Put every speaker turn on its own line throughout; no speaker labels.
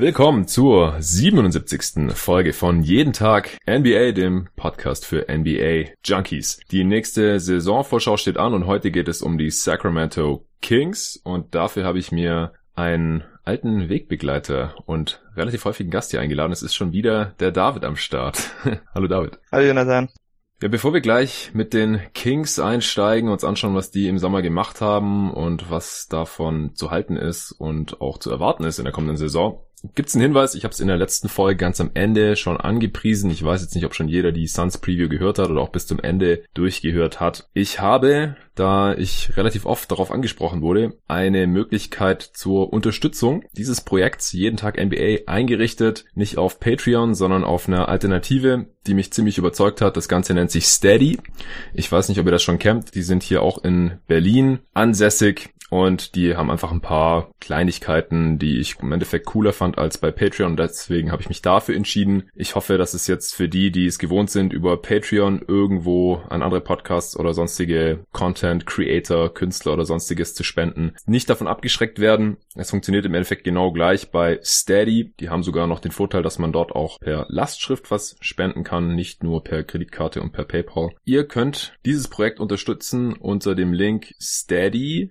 Willkommen zur 77. Folge von Jeden Tag NBA, dem Podcast für NBA Junkies. Die nächste Saisonvorschau steht an und heute geht es um die Sacramento Kings und dafür habe ich mir einen alten Wegbegleiter und relativ häufigen Gast hier eingeladen. Es ist schon wieder der David am Start. Hallo David.
Hallo Jonathan.
Ja, bevor wir gleich mit den Kings einsteigen, uns anschauen, was die im Sommer gemacht haben und was davon zu halten ist und auch zu erwarten ist in der kommenden Saison, Gibt's einen Hinweis? Ich habe es in der letzten Folge ganz am Ende schon angepriesen. Ich weiß jetzt nicht, ob schon jeder die Suns Preview gehört hat oder auch bis zum Ende durchgehört hat. Ich habe, da ich relativ oft darauf angesprochen wurde, eine Möglichkeit zur Unterstützung dieses Projekts jeden Tag NBA eingerichtet. Nicht auf Patreon, sondern auf einer Alternative, die mich ziemlich überzeugt hat. Das Ganze nennt sich Steady. Ich weiß nicht, ob ihr das schon kennt. Die sind hier auch in Berlin ansässig und die haben einfach ein paar Kleinigkeiten, die ich im Endeffekt cooler fand als bei Patreon. Deswegen habe ich mich dafür entschieden. Ich hoffe, dass es jetzt für die, die es gewohnt sind, über Patreon irgendwo an andere Podcasts oder sonstige Content Creator, Künstler oder sonstiges zu spenden, nicht davon abgeschreckt werden. Es funktioniert im Endeffekt genau gleich bei Steady. Die haben sogar noch den Vorteil, dass man dort auch per Lastschrift was spenden kann, nicht nur per Kreditkarte und per PayPal. Ihr könnt dieses Projekt unterstützen unter dem Link steady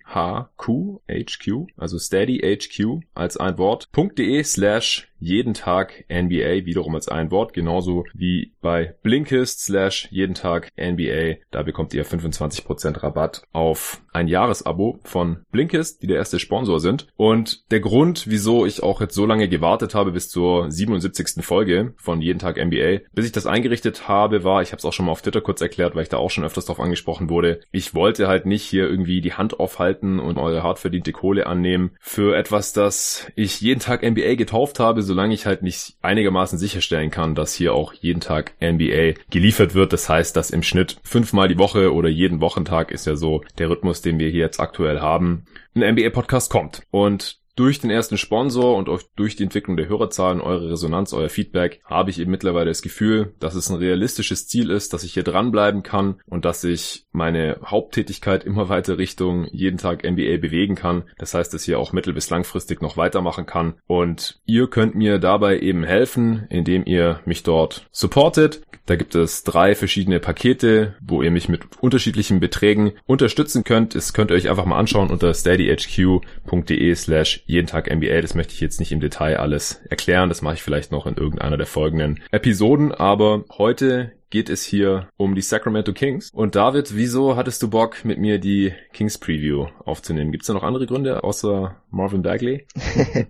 HQ, HQ, also steady HQ als ein Wort.de slash jeden Tag NBA, wiederum als ein Wort, genauso wie bei Blinkist slash jeden Tag NBA. Da bekommt ihr 25% Rabatt auf ein Jahresabo von Blinkist, die der erste Sponsor sind. Und der Grund, wieso ich auch jetzt so lange gewartet habe bis zur 77. Folge von jeden Tag NBA, bis ich das eingerichtet habe, war, ich habe es auch schon mal auf Twitter kurz erklärt, weil ich da auch schon öfters drauf angesprochen wurde, ich wollte halt nicht hier irgendwie die Hand aufhalten und eure hart verdiente Kohle annehmen für etwas, das ich jeden Tag NBA getauft habe, solange ich halt nicht einigermaßen sicherstellen kann, dass hier auch jeden Tag NBA geliefert wird. Das heißt, dass im Schnitt fünfmal die Woche oder jeden Wochentag ist ja so der Rhythmus, den wir hier jetzt aktuell haben, ein NBA-Podcast kommt. Und durch den ersten Sponsor und auch durch die Entwicklung der Hörerzahlen, eure Resonanz, euer Feedback, habe ich eben mittlerweile das Gefühl, dass es ein realistisches Ziel ist, dass ich hier dranbleiben kann und dass ich meine Haupttätigkeit immer weiter Richtung jeden Tag NBA bewegen kann. Das heißt, dass ich hier auch mittel- bis langfristig noch weitermachen kann. Und ihr könnt mir dabei eben helfen, indem ihr mich dort supportet. Da gibt es drei verschiedene Pakete, wo ihr mich mit unterschiedlichen Beträgen unterstützen könnt. Das könnt ihr euch einfach mal anschauen unter steadyhq.de slash jeden Tag NBA. Das möchte ich jetzt nicht im Detail alles erklären. Das mache ich vielleicht noch in irgendeiner der folgenden Episoden. Aber heute geht es hier um die Sacramento Kings. Und David, wieso hattest du Bock, mit mir die Kings Preview aufzunehmen? Gibt es da noch andere Gründe außer Marvin Bagley?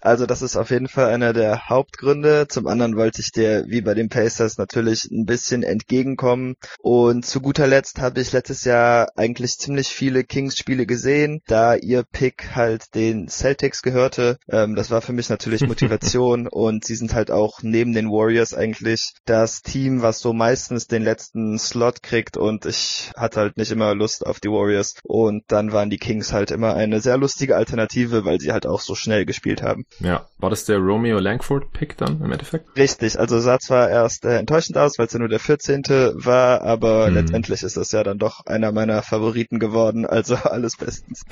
also das ist auf jeden Fall einer der Hauptgründe. Zum anderen wollte ich dir, wie bei den Pacers, natürlich ein bisschen entgegenkommen. Und zu guter Letzt habe ich letztes Jahr eigentlich ziemlich viele Kings-Spiele gesehen, da ihr Pick halt den Celtics gehörte. Ähm, das war für mich natürlich Motivation und sie sind halt auch neben den Warriors eigentlich das Team, was so meistens den letzten Slot kriegt und ich hatte halt nicht immer Lust auf die Warriors und dann waren die Kings halt immer eine sehr lustige Alternative, weil sie halt auch so schnell gespielt haben.
Ja, war das der Romeo Langford Pick dann im Endeffekt?
Richtig, also sah zwar erst äh, enttäuschend aus, weil es ja nur der 14. war, aber mhm. letztendlich ist das ja dann doch einer meiner Favoriten geworden, also alles bestens.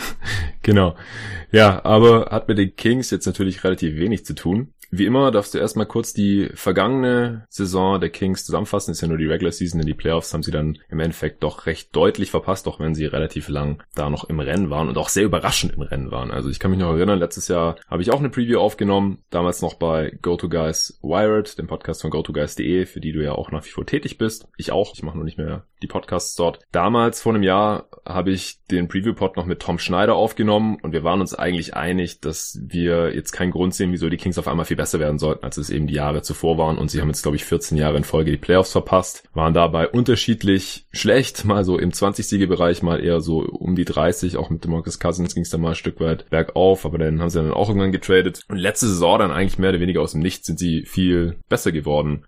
genau. Ja, aber hat mit den Kings jetzt natürlich relativ wenig zu tun. Wie immer darfst du erstmal kurz die vergangene Saison der Kings zusammenfassen. Ist ja nur die Regular Season, in die Playoffs haben sie dann im Endeffekt doch recht deutlich verpasst, auch wenn sie relativ lang da noch im Rennen waren und auch sehr überraschend im Rennen waren. Also ich kann mich noch erinnern, letztes Jahr habe ich auch eine Preview aufgenommen, damals noch bei GoToGuys Wired, dem Podcast von GoToGuys.de, für die du ja auch nach wie vor tätig bist. Ich auch, ich mache nur nicht mehr die Podcasts dort. Damals vor einem Jahr habe ich den Preview-Pod noch mit Tom Schneider aufgenommen und wir waren uns eigentlich einig, dass wir jetzt keinen Grund sehen, wieso die Kings auf einmal viel besser werden sollten, als es eben die Jahre zuvor waren. Und sie haben jetzt, glaube ich, 14 Jahre in Folge die Playoffs verpasst, waren dabei unterschiedlich schlecht, mal so im 20-Siege-Bereich, mal eher so um die 30. Auch mit Demarcus Cousins ging es dann mal ein Stück weit bergauf, aber dann haben sie dann auch irgendwann getradet. Und letzte Saison dann eigentlich mehr oder weniger aus dem Nichts sind sie viel besser geworden.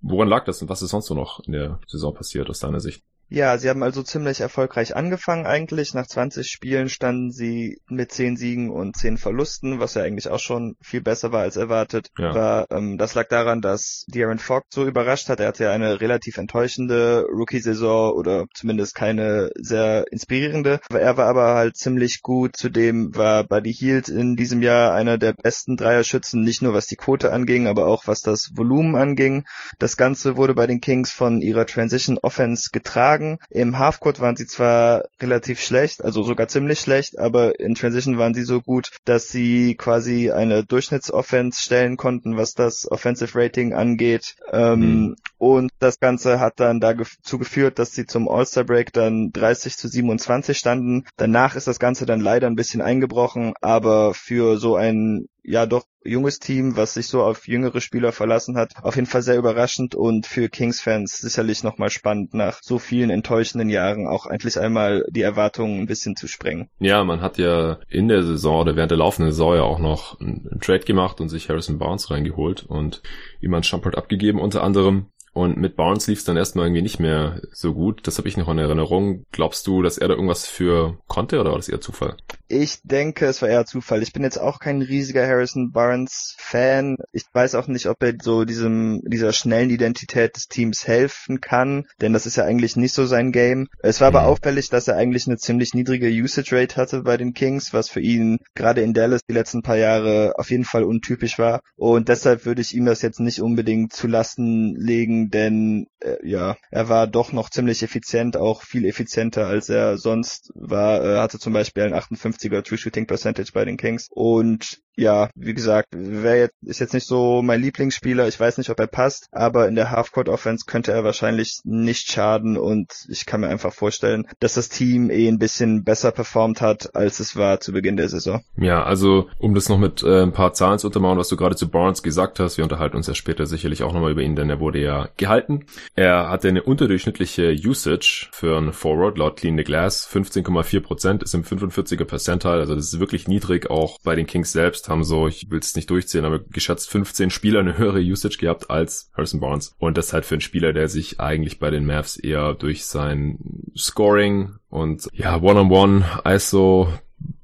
Woran lag das und was ist sonst so noch in der Saison passiert aus deiner Sicht?
Ja, sie haben also ziemlich erfolgreich angefangen eigentlich. Nach 20 Spielen standen sie mit 10 Siegen und 10 Verlusten, was ja eigentlich auch schon viel besser war als erwartet. Ja. War, ähm, das lag daran, dass De'Aaron Fox so überrascht hat. Er hatte ja eine relativ enttäuschende Rookie-Saison oder zumindest keine sehr inspirierende. Er war aber halt ziemlich gut. Zudem war Buddy Hield in diesem Jahr einer der besten Dreierschützen, nicht nur was die Quote anging, aber auch was das Volumen anging. Das Ganze wurde bei den Kings von ihrer Transition Offense getragen. Im Halfcourt waren sie zwar relativ schlecht, also sogar ziemlich schlecht, aber in Transition waren sie so gut, dass sie quasi eine Durchschnittsoffense stellen konnten, was das Offensive Rating angeht. Ähm, mhm. Und das Ganze hat dann dazu geführt, dass sie zum All-Star Break dann 30 zu 27 standen. Danach ist das Ganze dann leider ein bisschen eingebrochen, aber für so ein ja doch junges Team, was sich so auf jüngere Spieler verlassen hat, auf jeden Fall sehr überraschend und für Kings-Fans sicherlich nochmal spannend, nach so vielen enttäuschenden Jahren auch eigentlich einmal die Erwartungen ein bisschen zu sprengen.
Ja, man hat ja in der Saison oder während der laufenden Saison ja auch noch einen Trade gemacht und sich Harrison Barnes reingeholt und ihm an Shumpert abgegeben unter anderem. Und mit Barnes lief es dann erstmal irgendwie nicht mehr so gut. Das habe ich noch in Erinnerung. Glaubst du, dass er da irgendwas für konnte oder war das eher Zufall?
Ich denke, es war eher Zufall. Ich bin jetzt auch kein riesiger Harrison Barnes Fan. Ich weiß auch nicht, ob er so diesem, dieser schnellen Identität des Teams helfen kann, denn das ist ja eigentlich nicht so sein Game. Es war aber mhm. auffällig, dass er eigentlich eine ziemlich niedrige Usage Rate hatte bei den Kings, was für ihn gerade in Dallas die letzten paar Jahre auf jeden Fall untypisch war. Und deshalb würde ich ihm das jetzt nicht unbedingt zu Lasten legen, denn äh, ja, er war doch noch ziemlich effizient, auch viel effizienter als er sonst war. Er hatte zum Beispiel einen 58 50er True Shooting Percentage bei den Kings. Und ja, wie gesagt, wer jetzt, ist jetzt nicht so mein Lieblingsspieler. Ich weiß nicht, ob er passt, aber in der Halfcourt Offense könnte er wahrscheinlich nicht schaden und ich kann mir einfach vorstellen, dass das Team eh ein bisschen besser performt hat, als es war zu Beginn der Saison.
Ja, also um das noch mit äh, ein paar Zahlen zu untermauern, was du gerade zu Barnes gesagt hast, wir unterhalten uns ja später sicherlich auch nochmal über ihn, denn er wurde ja gehalten. Er hatte eine unterdurchschnittliche Usage für einen Forward laut Clean the Glass. 15,4% ist im 45er Percentile, also das ist wirklich niedrig, auch bei den Kings selbst haben so, ich will es nicht durchzählen, aber geschätzt 15 Spieler eine höhere Usage gehabt als Harrison Barnes. Und das halt für einen Spieler, der sich eigentlich bei den Mavs eher durch sein Scoring und ja, One-on-One, -on -One, ISO,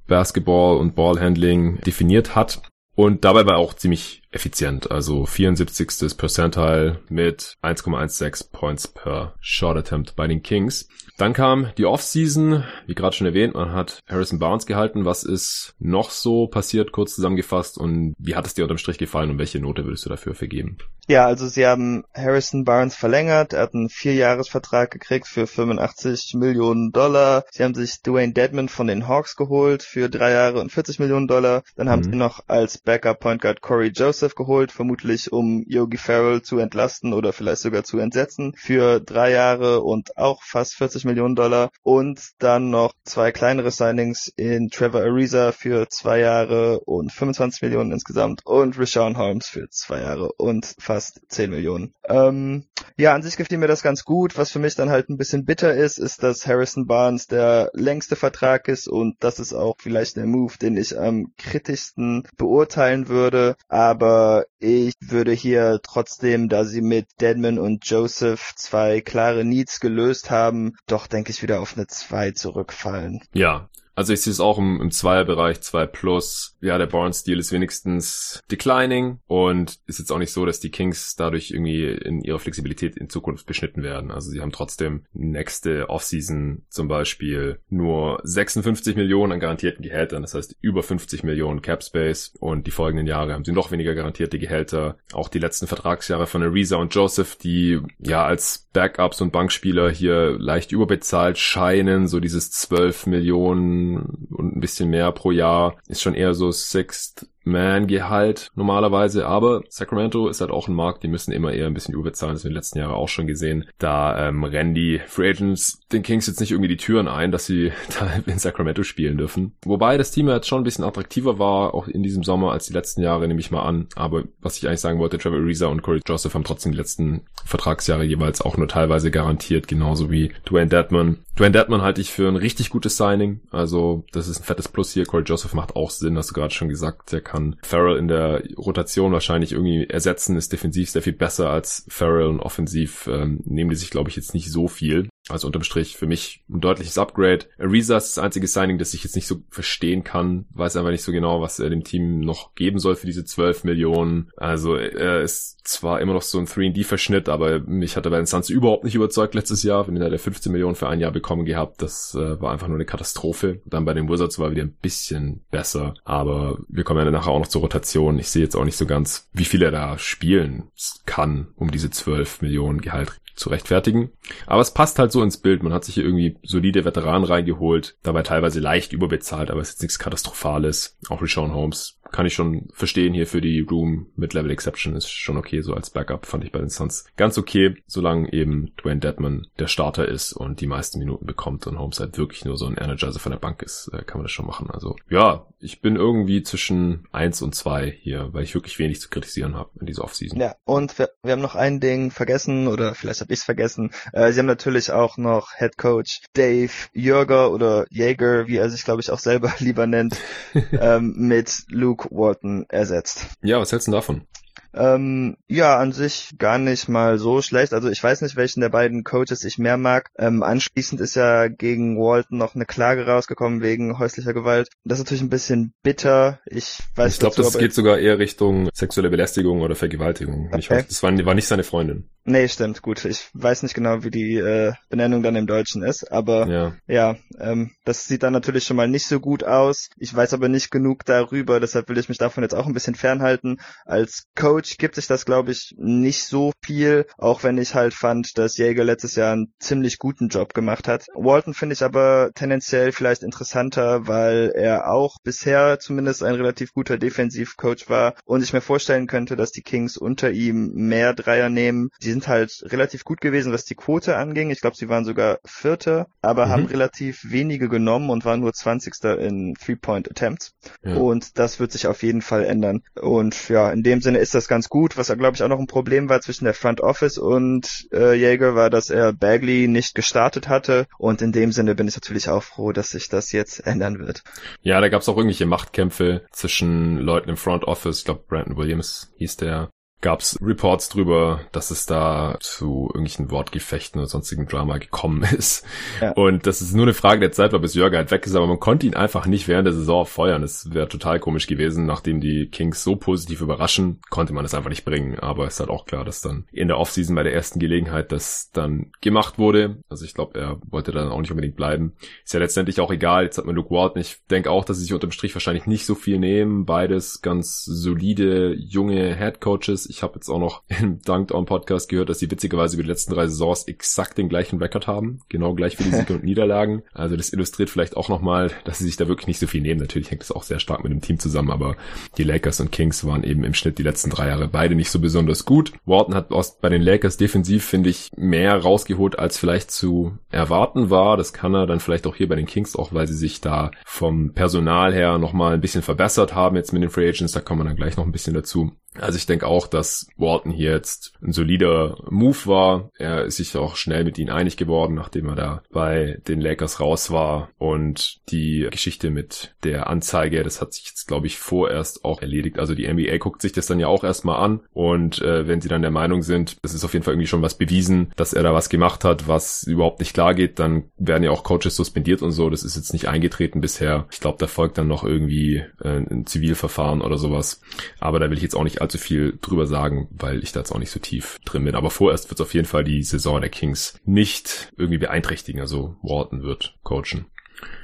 Basketball und Ballhandling definiert hat. Und dabei war auch ziemlich effizient, also 74. Percentile mit 1,16 Points per Shot Attempt bei den Kings. Dann kam die Offseason, wie gerade schon erwähnt, man hat Harrison Barnes gehalten. Was ist noch so passiert, kurz zusammengefasst und wie hat es dir unterm Strich gefallen und welche Note würdest du dafür vergeben?
Ja, also sie haben Harrison Barnes verlängert, er hat einen Vierjahresvertrag gekriegt für 85 Millionen Dollar. Sie haben sich Dwayne Dedman von den Hawks geholt für drei Jahre und 40 Millionen Dollar. Dann haben mhm. sie noch als Backup Point Guard Corey Joseph geholt, vermutlich um Yogi Farrell zu entlasten oder vielleicht sogar zu entsetzen, für drei Jahre und auch fast 40 Millionen Dollar. Und dann noch zwei kleinere Signings in Trevor Ariza für zwei Jahre und 25 Millionen insgesamt und Rashawn Holmes für zwei Jahre und fast 10 Millionen. Ähm, ja, an sich gefiel mir das ganz gut. Was für mich dann halt ein bisschen bitter ist, ist, dass Harrison Barnes der längste Vertrag ist und das ist auch vielleicht der Move, den ich am kritischsten beurteilen würde. Aber ich würde hier trotzdem, da sie mit Deadman und Joseph zwei klare Needs gelöst haben, doch denke ich wieder auf eine 2 zurückfallen.
Ja, also ich sehe es auch im, im Zweierbereich, 2 plus. Ja, der Barnes-Deal ist wenigstens declining und ist jetzt auch nicht so, dass die Kings dadurch irgendwie in ihrer Flexibilität in Zukunft beschnitten werden. Also sie haben trotzdem nächste Offseason zum Beispiel nur 56 Millionen an garantierten Gehältern, das heißt über 50 Millionen Cap Space und die folgenden Jahre haben sie noch weniger garantierte Gehälter. Auch die letzten Vertragsjahre von Ariza und Joseph, die ja als Backups und Bankspieler hier leicht überbezahlt scheinen, so dieses 12 Millionen und ein bisschen mehr pro Jahr ist schon eher so Sixth man-Gehalt normalerweise, aber Sacramento ist halt auch ein Markt, die müssen immer eher ein bisschen überbezahlen, das haben wir in den letzten Jahren auch schon gesehen. Da ähm, rennen die Free Agents den Kings jetzt nicht irgendwie die Türen ein, dass sie da in Sacramento spielen dürfen. Wobei das Team jetzt schon ein bisschen attraktiver war, auch in diesem Sommer als die letzten Jahre, nehme ich mal an. Aber was ich eigentlich sagen wollte, Trevor Ariza und Corey Joseph haben trotzdem die letzten Vertragsjahre jeweils auch nur teilweise garantiert, genauso wie Dwayne Dedman. Dwayne Dedman halte ich für ein richtig gutes Signing, also das ist ein fettes Plus hier. Corey Joseph macht auch Sinn, hast du gerade schon gesagt, der kann Farrell in der Rotation wahrscheinlich irgendwie ersetzen, ist defensiv sehr viel besser als Farrell und offensiv ähm, nehmen die sich, glaube ich, jetzt nicht so viel. Also unterm Strich für mich ein deutliches Upgrade. Ariza ist das einzige Signing, das ich jetzt nicht so verstehen kann. Weiß einfach nicht so genau, was er dem Team noch geben soll für diese 12 Millionen. Also er ist zwar immer noch so ein 3D-Verschnitt, aber mich hat er bei den Suns überhaupt nicht überzeugt letztes Jahr. Wenn er der 15 Millionen für ein Jahr bekommen gehabt, das äh, war einfach nur eine Katastrophe. Dann bei den Wizards war wieder ein bisschen besser, aber wir kommen ja nachher auch noch zur Rotation. Ich sehe jetzt auch nicht so ganz, wie viel er da spielen kann, um diese 12 Millionen Gehalt zu rechtfertigen. Aber es passt halt so ins Bild. Man hat sich hier irgendwie solide Veteranen reingeholt, dabei teilweise leicht überbezahlt, aber es ist jetzt nichts Katastrophales. Auch Rishon Holmes kann ich schon verstehen hier für die Room mit Level Exception ist schon okay, so als Backup fand ich bei den Suns ganz okay, solange eben Dwayne Deadman der Starter ist und die meisten Minuten bekommt und Holmes halt wirklich nur so ein Energizer von der Bank ist, äh, kann man das schon machen. Also ja, ich bin irgendwie zwischen eins und zwei hier, weil ich wirklich wenig zu kritisieren habe in dieser Offseason.
Ja, und wir, wir haben noch ein Ding vergessen oder vielleicht habe ich es vergessen. Äh, sie haben natürlich auch noch Head Coach Dave Jürger oder Jäger, wie er sich glaube ich auch selber lieber nennt, ähm, mit Luke Luke Walton ersetzt.
Ja, was hältst du davon?
Ähm, ja, an sich gar nicht mal so schlecht. Also ich weiß nicht, welchen der beiden Coaches ich mehr mag. Ähm, anschließend ist ja gegen Walton noch eine Klage rausgekommen wegen häuslicher Gewalt. Das ist natürlich ein bisschen bitter. Ich weiß
Ich glaube, das geht sogar eher Richtung sexuelle Belästigung oder Vergewaltigung. Okay. Ich weiß, das war, war nicht seine Freundin.
Nee, stimmt, gut. Ich weiß nicht genau, wie die äh, Benennung dann im Deutschen ist, aber ja, ja ähm, das sieht dann natürlich schon mal nicht so gut aus. Ich weiß aber nicht genug darüber, deshalb will ich mich davon jetzt auch ein bisschen fernhalten. Als Coach gibt sich das, glaube ich, nicht so viel, auch wenn ich halt fand, dass Jäger letztes Jahr einen ziemlich guten Job gemacht hat. Walton finde ich aber tendenziell vielleicht interessanter, weil er auch bisher zumindest ein relativ guter Defensivcoach war und ich mir vorstellen könnte, dass die Kings unter ihm mehr Dreier nehmen. Die sind halt relativ gut gewesen, was die Quote anging. Ich glaube, sie waren sogar Vierte, aber mhm. haben relativ wenige genommen und waren nur Zwanzigster in Three-Point-Attempts. Ja. Und das wird sich auf jeden Fall ändern. Und ja, in dem Sinne ist das ganz gut. Was, glaube ich, auch noch ein Problem war zwischen der Front Office und äh, Jäger, war, dass er Bagley nicht gestartet hatte. Und in dem Sinne bin ich natürlich auch froh, dass sich das jetzt ändern wird.
Ja, da gab es auch irgendwelche Machtkämpfe zwischen Leuten im Front Office. Ich glaube, Brandon Williams hieß der gab es Reports drüber, dass es da zu irgendwelchen Wortgefechten oder sonstigen Drama gekommen ist. Ja. Und das ist nur eine Frage der Zeit, war bis Jörger halt weg ist, aber man konnte ihn einfach nicht während der Saison feuern. Das wäre total komisch gewesen. Nachdem die Kings so positiv überraschen, konnte man es einfach nicht bringen. Aber es ist halt auch klar, dass dann in der Offseason bei der ersten Gelegenheit das dann gemacht wurde. Also ich glaube, er wollte dann auch nicht unbedingt bleiben. Ist ja letztendlich auch egal. Jetzt hat man Luke Walton. Ich denke auch, dass sie sich unterm Strich wahrscheinlich nicht so viel nehmen. Beides ganz solide, junge Head Coaches ich habe jetzt auch noch im Dunked On Podcast gehört, dass sie witzigerweise über die letzten drei Saisons exakt den gleichen Rekord haben. Genau gleich für die Siege und Niederlagen. Also das illustriert vielleicht auch nochmal, dass sie sich da wirklich nicht so viel nehmen. Natürlich hängt das auch sehr stark mit dem Team zusammen, aber die Lakers und Kings waren eben im Schnitt die letzten drei Jahre beide nicht so besonders gut. Walton hat aus, bei den Lakers defensiv, finde ich, mehr rausgeholt, als vielleicht zu erwarten war. Das kann er dann vielleicht auch hier bei den Kings, auch weil sie sich da vom Personal her nochmal ein bisschen verbessert haben jetzt mit den Free Agents. Da kommen wir dann gleich noch ein bisschen dazu. Also ich denke auch, dass Walton hier jetzt ein solider Move war. Er ist sich auch schnell mit ihnen einig geworden, nachdem er da bei den Lakers raus war. Und die Geschichte mit der Anzeige, das hat sich jetzt, glaube ich, vorerst auch erledigt. Also die NBA guckt sich das dann ja auch erstmal an. Und äh, wenn sie dann der Meinung sind, es ist auf jeden Fall irgendwie schon was bewiesen, dass er da was gemacht hat, was überhaupt nicht klar geht, dann werden ja auch Coaches suspendiert und so. Das ist jetzt nicht eingetreten bisher. Ich glaube, da folgt dann noch irgendwie äh, ein Zivilverfahren oder sowas. Aber da will ich jetzt auch nicht allzu viel drüber sagen, weil ich da jetzt auch nicht so tief drin bin. Aber vorerst wird es auf jeden Fall die Saison der Kings nicht irgendwie beeinträchtigen. Also Walton wird coachen.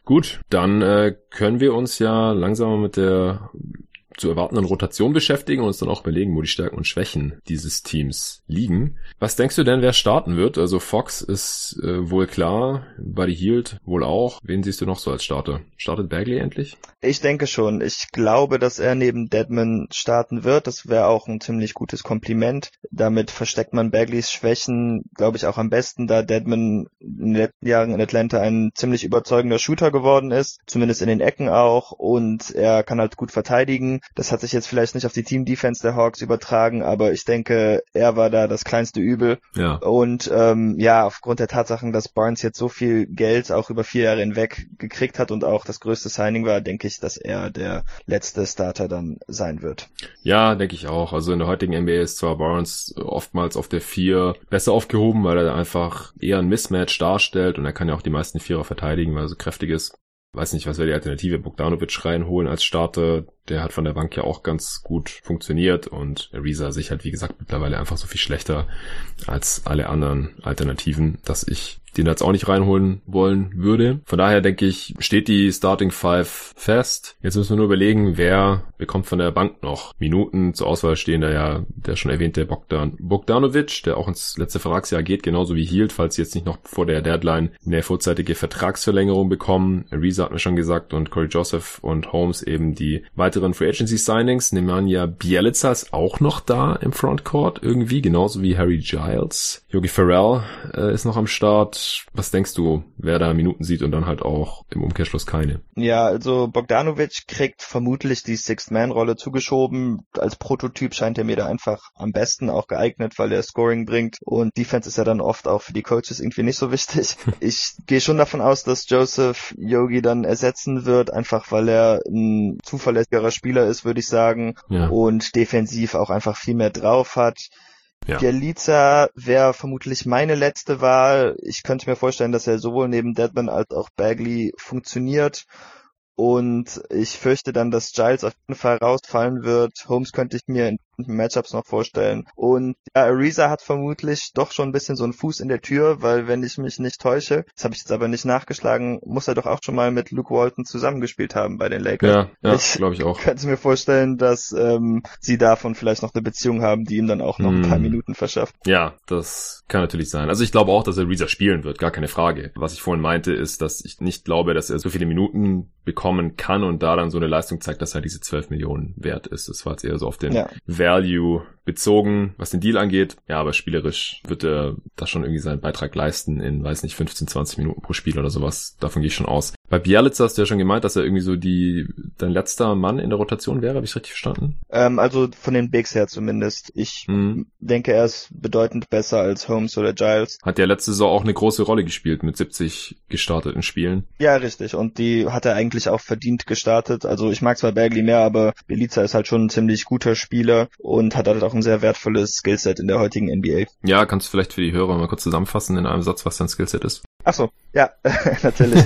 Gut, dann äh, können wir uns ja langsam mit der zu erwartenden Rotation beschäftigen und uns dann auch überlegen, wo die Stärken und Schwächen dieses Teams liegen. Was denkst du denn, wer starten wird? Also Fox ist äh, wohl klar, Buddy Hield wohl auch. Wen siehst du noch so als Starter? Startet Bagley endlich?
Ich denke schon. Ich glaube, dass er neben Deadman starten wird. Das wäre auch ein ziemlich gutes Kompliment. Damit versteckt man Bagleys Schwächen, glaube ich, auch am besten, da Deadman in den letzten Jahren in Atlanta ein ziemlich überzeugender Shooter geworden ist. Zumindest in den Ecken auch. Und er kann halt gut verteidigen. Das hat sich jetzt vielleicht nicht auf die Team-Defense der Hawks übertragen, aber ich denke, er war da das kleinste Übel.
Ja.
Und ähm, ja, aufgrund der Tatsachen, dass Barnes jetzt so viel Geld auch über vier Jahre hinweg gekriegt hat und auch das größte Signing war, denke ich, dass er der letzte Starter dann sein wird.
Ja, denke ich auch. Also in der heutigen NBA ist zwar Barnes oftmals auf der vier besser aufgehoben, weil er einfach eher ein Mismatch darstellt und er kann ja auch die meisten Vierer verteidigen, weil er so kräftig ist. Weiß nicht, was wäre die Alternative? Bogdanovic reinholen als Starter. Der hat von der Bank ja auch ganz gut funktioniert und Ariza sich halt, wie gesagt, mittlerweile einfach so viel schlechter als alle anderen Alternativen, dass ich den jetzt auch nicht reinholen wollen würde. Von daher denke ich, steht die Starting Five fest. Jetzt müssen wir nur überlegen, wer bekommt von der Bank noch Minuten. Zur Auswahl stehen da ja der schon erwähnte Bogdan Bogdanovic, der auch ins letzte Vertragsjahr geht, genauso wie Hield, falls sie jetzt nicht noch vor der Deadline eine vorzeitige Vertragsverlängerung bekommen. Ariza hat mir schon gesagt und Corey Joseph und Holmes eben die weiteren Free Agency Signings. Nemanja Bielica ist auch noch da im Frontcourt irgendwie, genauso wie Harry Giles. Yogi Farrell äh, ist noch am Start was denkst du, wer da Minuten sieht und dann halt auch im Umkehrschluss keine?
Ja, also Bogdanovic kriegt vermutlich die Sixth-Man-Rolle zugeschoben. Als Prototyp scheint er mir da einfach am besten auch geeignet, weil er Scoring bringt und Defense ist ja dann oft auch für die Coaches irgendwie nicht so wichtig. ich gehe schon davon aus, dass Joseph Yogi dann ersetzen wird, einfach weil er ein zuverlässigerer Spieler ist, würde ich sagen, ja. und defensiv auch einfach viel mehr drauf hat. Ja. Bielica wäre vermutlich meine letzte Wahl. Ich könnte mir vorstellen, dass er sowohl neben Deadman als auch Bagley funktioniert. Und ich fürchte dann, dass Giles auf jeden Fall rausfallen wird. Holmes könnte ich mir in Matchups noch vorstellen. Und ja, Ariza hat vermutlich doch schon ein bisschen so einen Fuß in der Tür, weil wenn ich mich nicht täusche, das habe ich jetzt aber nicht nachgeschlagen, muss er doch auch schon mal mit Luke Walton zusammengespielt haben bei den Lakers.
Ja, ja glaube ich auch.
könnte mir vorstellen, dass ähm, sie davon vielleicht noch eine Beziehung haben, die ihm dann auch noch ein paar hm. Minuten verschafft.
Ja, das kann natürlich sein. Also ich glaube auch, dass er Ariza spielen wird, gar keine Frage. Was ich vorhin meinte, ist, dass ich nicht glaube, dass er so viele Minuten bekommen kann und da dann so eine Leistung zeigt, dass er diese 12 Millionen wert ist. Das war jetzt eher so auf den ja. Value bezogen, was den Deal angeht. Ja, aber spielerisch wird er da schon irgendwie seinen Beitrag leisten in, weiß nicht, 15, 20 Minuten pro Spiel oder sowas. Davon gehe ich schon aus. Bei Bialica hast du ja schon gemeint, dass er irgendwie so die dein letzter Mann in der Rotation wäre. Habe ich richtig verstanden?
Ähm, also von den Bigs her zumindest. Ich mhm. denke, er ist bedeutend besser als Holmes oder Giles.
Hat ja letzte Saison auch eine große Rolle gespielt mit 70 gestarteten Spielen.
Ja, richtig. Und die hat er eigentlich auch verdient gestartet. Also ich mag zwar Bagley mehr, aber Bielica ist halt schon ein ziemlich guter Spieler und hat halt auch ein sehr wertvolles Skillset in der heutigen NBA.
Ja, kannst du vielleicht für die Hörer mal kurz zusammenfassen in einem Satz, was dein Skillset ist?
Ach so, ja, natürlich.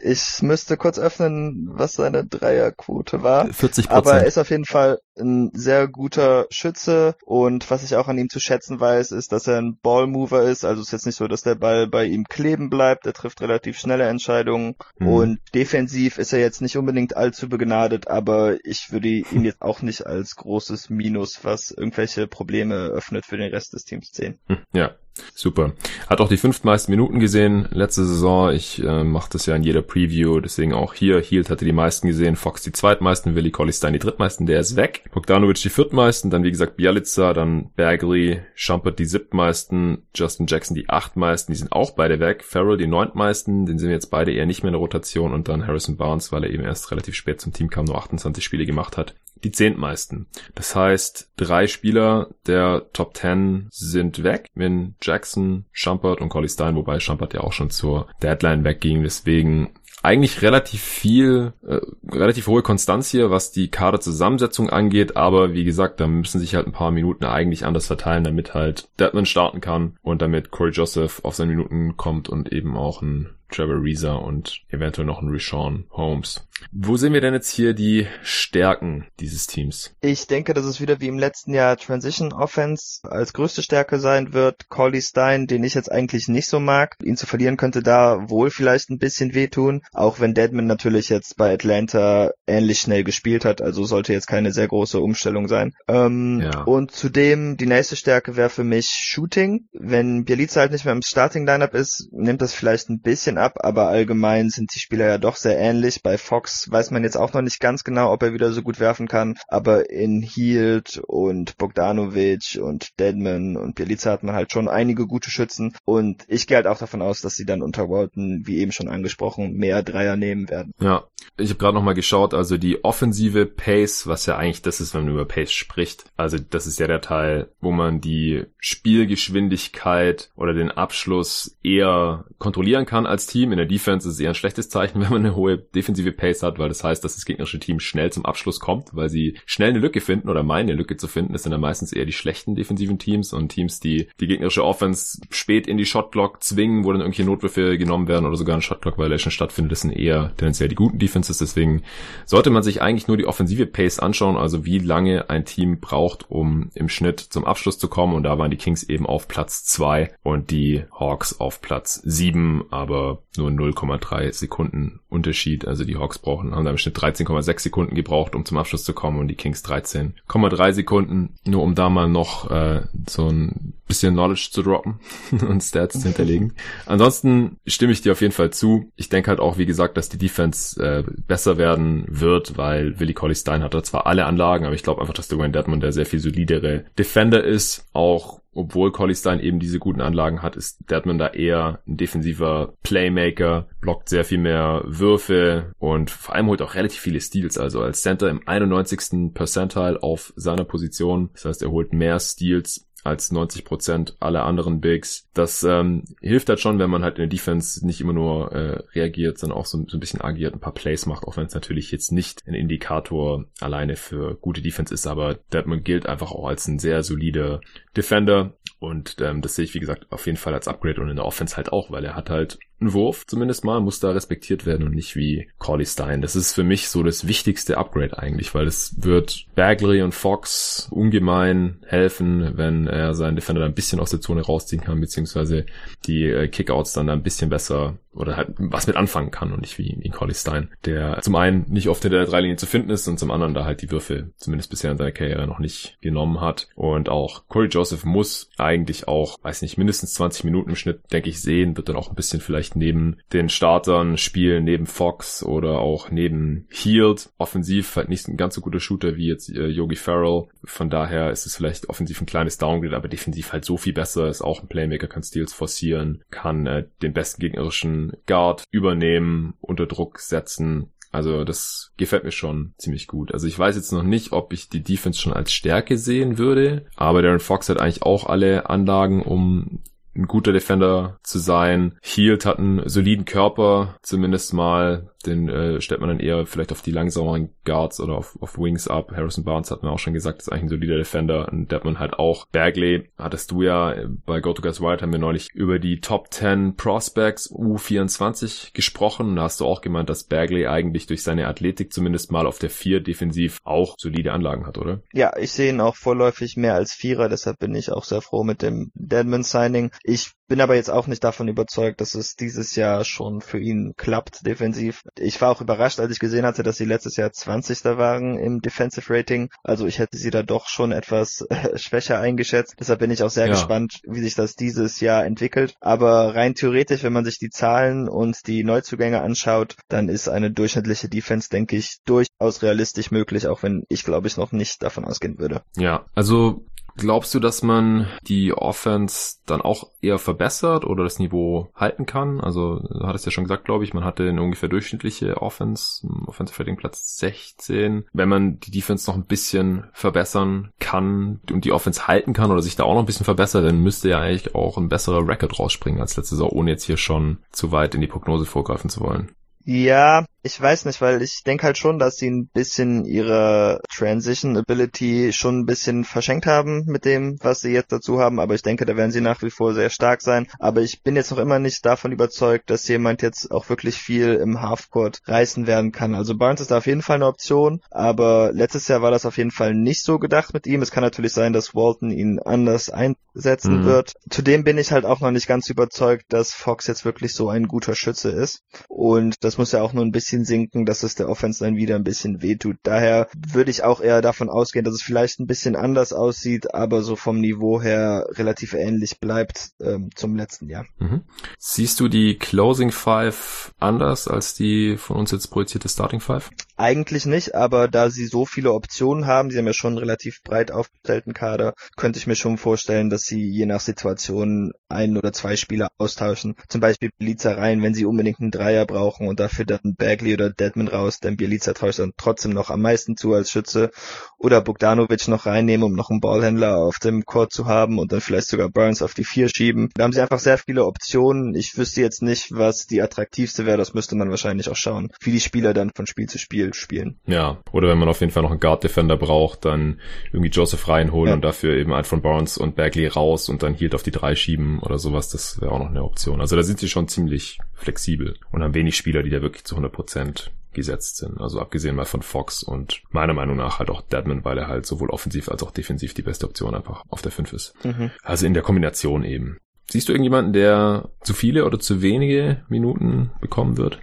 ich müsste kurz öffnen, was seine Dreierquote war.
40
Aber er ist auf jeden Fall ein sehr guter Schütze und was ich auch an ihm zu schätzen weiß, ist, dass er ein Ballmover ist. Also es ist jetzt nicht so, dass der Ball bei ihm kleben bleibt. Er trifft relativ schnelle Entscheidungen mhm. und defensiv ist er jetzt nicht unbedingt allzu begnadet, aber ich würde ihn jetzt auch nicht als großes Minus, was irgendwelche Probleme öffnet für den Rest des Teams sehen.
Hm, ja, Super. Hat auch die fünftmeisten Minuten gesehen letzte Saison. Ich äh, mache das ja in jeder Preview, deswegen auch hier. Hield hatte die meisten gesehen, Fox die zweitmeisten, Willi Collistein die drittmeisten, der ist weg. Bogdanovic die viertmeisten, dann wie gesagt Bialica, dann Bagley, Schumpert die siebtmeisten, Justin Jackson die achtmeisten, die sind auch beide weg. Farrell die neuntmeisten, den sind jetzt beide eher nicht mehr in der Rotation und dann Harrison Barnes, weil er eben erst relativ spät zum Team kam, nur 28 Spiele gemacht hat die zehntmeisten. Das heißt, drei Spieler der Top 10 sind weg, wenn Jackson, Schumpert und Collie Stein, wobei Schumpert ja auch schon zur Deadline wegging. Deswegen eigentlich relativ viel, äh, relativ hohe Konstanz hier, was die Kaderzusammensetzung angeht, aber wie gesagt, da müssen sich halt ein paar Minuten eigentlich anders verteilen, damit halt Deadman starten kann und damit Corey Joseph auf seine Minuten kommt und eben auch ein Trevor Reza und eventuell noch ein Rashawn Holmes. Wo sehen wir denn jetzt hier die Stärken dieses Teams?
Ich denke, dass es wieder wie im letzten Jahr Transition Offense als größte Stärke sein wird. Collie Stein, den ich jetzt eigentlich nicht so mag. Ihn zu verlieren könnte da wohl vielleicht ein bisschen wehtun. Auch wenn Deadman natürlich jetzt bei Atlanta ähnlich schnell gespielt hat. Also sollte jetzt keine sehr große Umstellung sein. Ähm, ja. Und zudem die nächste Stärke wäre für mich Shooting. Wenn Bielica halt nicht mehr im Starting Lineup ist, nimmt das vielleicht ein bisschen bisschen ab, aber allgemein sind die Spieler ja doch sehr ähnlich. Bei Fox weiß man jetzt auch noch nicht ganz genau, ob er wieder so gut werfen kann, aber in Hield und Bogdanovic und Deadman und Bielica hat man halt schon einige gute Schützen und ich gehe halt auch davon aus, dass sie dann unter Walton, wie eben schon angesprochen, mehr Dreier nehmen werden.
Ja, ich habe gerade noch mal geschaut, also die offensive Pace, was ja eigentlich das ist, wenn man über Pace spricht. Also das ist ja der Teil, wo man die Spielgeschwindigkeit oder den Abschluss eher kontrollieren kann als Team. In der Defense ist es eher ein schlechtes Zeichen, wenn man eine hohe defensive Pace hat, weil das heißt, dass das gegnerische Team schnell zum Abschluss kommt, weil sie schnell eine Lücke finden oder meinen, eine Lücke zu finden. Das sind dann meistens eher die schlechten defensiven Teams und Teams, die die gegnerische Offense spät in die Shotclock zwingen, wo dann irgendwelche Notwürfe genommen werden oder sogar ein Shotclock Violation stattfindet. Das sind eher tendenziell die guten Defenses. Deswegen sollte man sich eigentlich nur die offensive Pace anschauen, also wie lange ein Team braucht, um im Schnitt zum Abschluss zu kommen. Und da waren die Kings eben auf Platz zwei und die Hawks auf Platz sieben, aber nur 0,3 Sekunden Unterschied. Also die Hawks brauchen, haben da im Schnitt 13,6 Sekunden gebraucht, um zum Abschluss zu kommen und die Kings 13,3 Sekunden. Nur um da mal noch äh, so ein bisschen Knowledge zu droppen und Stats zu hinterlegen. Ansonsten stimme ich dir auf jeden Fall zu. Ich denke halt auch, wie gesagt, dass die Defense äh, besser werden wird, weil Willie Colley Stein hat da zwar alle Anlagen, aber ich glaube einfach, dass Dwayne Dedmon der sehr viel solidere Defender ist, auch obwohl Collie Stein eben diese guten Anlagen hat, ist Deadman da eher ein defensiver Playmaker, blockt sehr viel mehr Würfe und vor allem holt auch relativ viele Steals. Also als Center im 91. Percentile auf seiner Position. Das heißt, er holt mehr Steals als 90 Prozent aller anderen Bigs. Das ähm, hilft halt schon, wenn man halt in der Defense nicht immer nur äh, reagiert, sondern auch so, so ein bisschen agiert, ein paar Plays macht, auch wenn es natürlich jetzt nicht ein Indikator alleine für gute Defense ist, aber Deadman gilt einfach auch als ein sehr solider Defender und ähm, das sehe ich, wie gesagt, auf jeden Fall als Upgrade und in der Offense halt auch, weil er hat halt Wurf, zumindest mal, muss da respektiert werden und nicht wie Corley Stein. Das ist für mich so das wichtigste Upgrade eigentlich, weil es wird Bagley und Fox ungemein helfen, wenn er seinen Defender da ein bisschen aus der Zone rausziehen kann, beziehungsweise die äh, Kickouts dann da ein bisschen besser oder halt was mit anfangen kann und nicht wie, wie Corley Stein, der zum einen nicht oft hinter der Dreilinie zu finden ist und zum anderen da halt die Würfe zumindest bisher in seiner Karriere noch nicht genommen hat. Und auch Corey Joseph muss eigentlich auch, weiß nicht, mindestens 20 Minuten im Schnitt, denke ich, sehen, wird dann auch ein bisschen vielleicht neben den Startern spielen, neben Fox oder auch neben Heald. Offensiv halt nicht ein ganz so guter Shooter wie jetzt äh, Yogi Farrell. Von daher ist es vielleicht offensiv ein kleines Downgrade, aber defensiv halt so viel besser, ist auch ein Playmaker, kann Steals forcieren, kann äh, den besten gegnerischen Guard übernehmen, unter Druck setzen. Also das gefällt mir schon ziemlich gut. Also ich weiß jetzt noch nicht, ob ich die Defense schon als Stärke sehen würde, aber Darren Fox hat eigentlich auch alle Anlagen, um ein guter Defender zu sein. Hield hat einen soliden Körper, zumindest mal. Den äh, stellt man dann eher vielleicht auf die langsameren Guards oder auf, auf Wings ab. Harrison Barnes hat mir auch schon gesagt, ist eigentlich ein solider Defender. Und der hat man halt auch. Bagley hattest du ja bei Go to Guys Wild haben wir neulich über die Top 10 Prospects U24 gesprochen. Da hast du auch gemeint, dass Bagley eigentlich durch seine Athletik zumindest mal auf der 4 defensiv auch solide Anlagen hat, oder?
Ja, ich sehe ihn auch vorläufig mehr als Vierer, deshalb bin ich auch sehr froh mit dem Deadman Signing. Ich bin aber jetzt auch nicht davon überzeugt, dass es dieses Jahr schon für ihn klappt defensiv. Ich war auch überrascht, als ich gesehen hatte, dass sie letztes Jahr 20. waren im Defensive Rating. Also ich hätte sie da doch schon etwas äh, schwächer eingeschätzt. Deshalb bin ich auch sehr ja. gespannt, wie sich das dieses Jahr entwickelt. Aber rein theoretisch, wenn man sich die Zahlen und die Neuzugänge anschaut, dann ist eine durchschnittliche Defense, denke ich, durchaus realistisch möglich, auch wenn ich glaube ich noch nicht davon ausgehen würde.
Ja, also Glaubst du, dass man die Offense dann auch eher verbessert oder das Niveau halten kann? Also, du hattest ja schon gesagt, glaube ich, man hatte eine ungefähr durchschnittliche Offense, Offensive Rating Platz 16. Wenn man die Defense noch ein bisschen verbessern kann und die Offense halten kann oder sich da auch noch ein bisschen verbessert, dann müsste ja eigentlich auch ein besserer Record rausspringen als letzte Saison, ohne jetzt hier schon zu weit in die Prognose vorgreifen zu wollen.
Ja, ich weiß nicht, weil ich denke halt schon, dass sie ein bisschen ihre Transition Ability schon ein bisschen verschenkt haben mit dem, was sie jetzt dazu haben, aber ich denke, da werden sie nach wie vor sehr stark sein. Aber ich bin jetzt noch immer nicht davon überzeugt, dass jemand jetzt auch wirklich viel im Halfcourt reißen werden kann. Also Barnes ist da auf jeden Fall eine Option, aber letztes Jahr war das auf jeden Fall nicht so gedacht mit ihm. Es kann natürlich sein, dass Walton ihn anders einsetzen mhm. wird. Zudem bin ich halt auch noch nicht ganz überzeugt, dass Fox jetzt wirklich so ein guter Schütze ist. Und das muss ja auch nur ein bisschen bisschen sinken, dass es der Offense dann wieder ein bisschen wehtut. Daher würde ich auch eher davon ausgehen, dass es vielleicht ein bisschen anders aussieht, aber so vom Niveau her relativ ähnlich bleibt ähm, zum letzten Jahr.
Mhm. Siehst du die Closing Five anders als die von uns jetzt projizierte Starting Five?
Eigentlich nicht, aber da sie so viele Optionen haben, sie haben ja schon einen relativ breit aufgestellten Kader, könnte ich mir schon vorstellen, dass sie je nach Situation ein oder zwei Spieler austauschen. Zum Beispiel Bieliza rein, wenn sie unbedingt einen Dreier brauchen und dafür dann Bagley oder Deadman raus, denn Bieliza traue ich dann trotzdem noch am meisten zu als Schütze. Oder Bogdanovic noch reinnehmen, um noch einen Ballhändler auf dem Court zu haben und dann vielleicht sogar Burns auf die vier schieben. Da haben sie einfach sehr viele Optionen. Ich wüsste jetzt nicht, was die attraktivste wäre. Das müsste man wahrscheinlich auch schauen, wie die Spieler dann von Spiel zu Spiel spielen.
Ja, oder wenn man auf jeden Fall noch einen Guard Defender braucht, dann irgendwie Joseph reinholen ja. und dafür eben einen von Barnes und Bagley raus und dann Hield auf die drei schieben oder sowas. Das wäre auch noch eine Option. Also da sind sie schon ziemlich flexibel und haben wenig Spieler, die da wirklich zu 100 Prozent gesetzt sind. Also abgesehen mal von Fox und meiner Meinung nach halt auch Deadman, weil er halt sowohl offensiv als auch defensiv die beste Option einfach auf der 5 ist. Mhm. Also in der Kombination eben. Siehst du irgendjemanden, der zu viele oder zu wenige Minuten bekommen wird?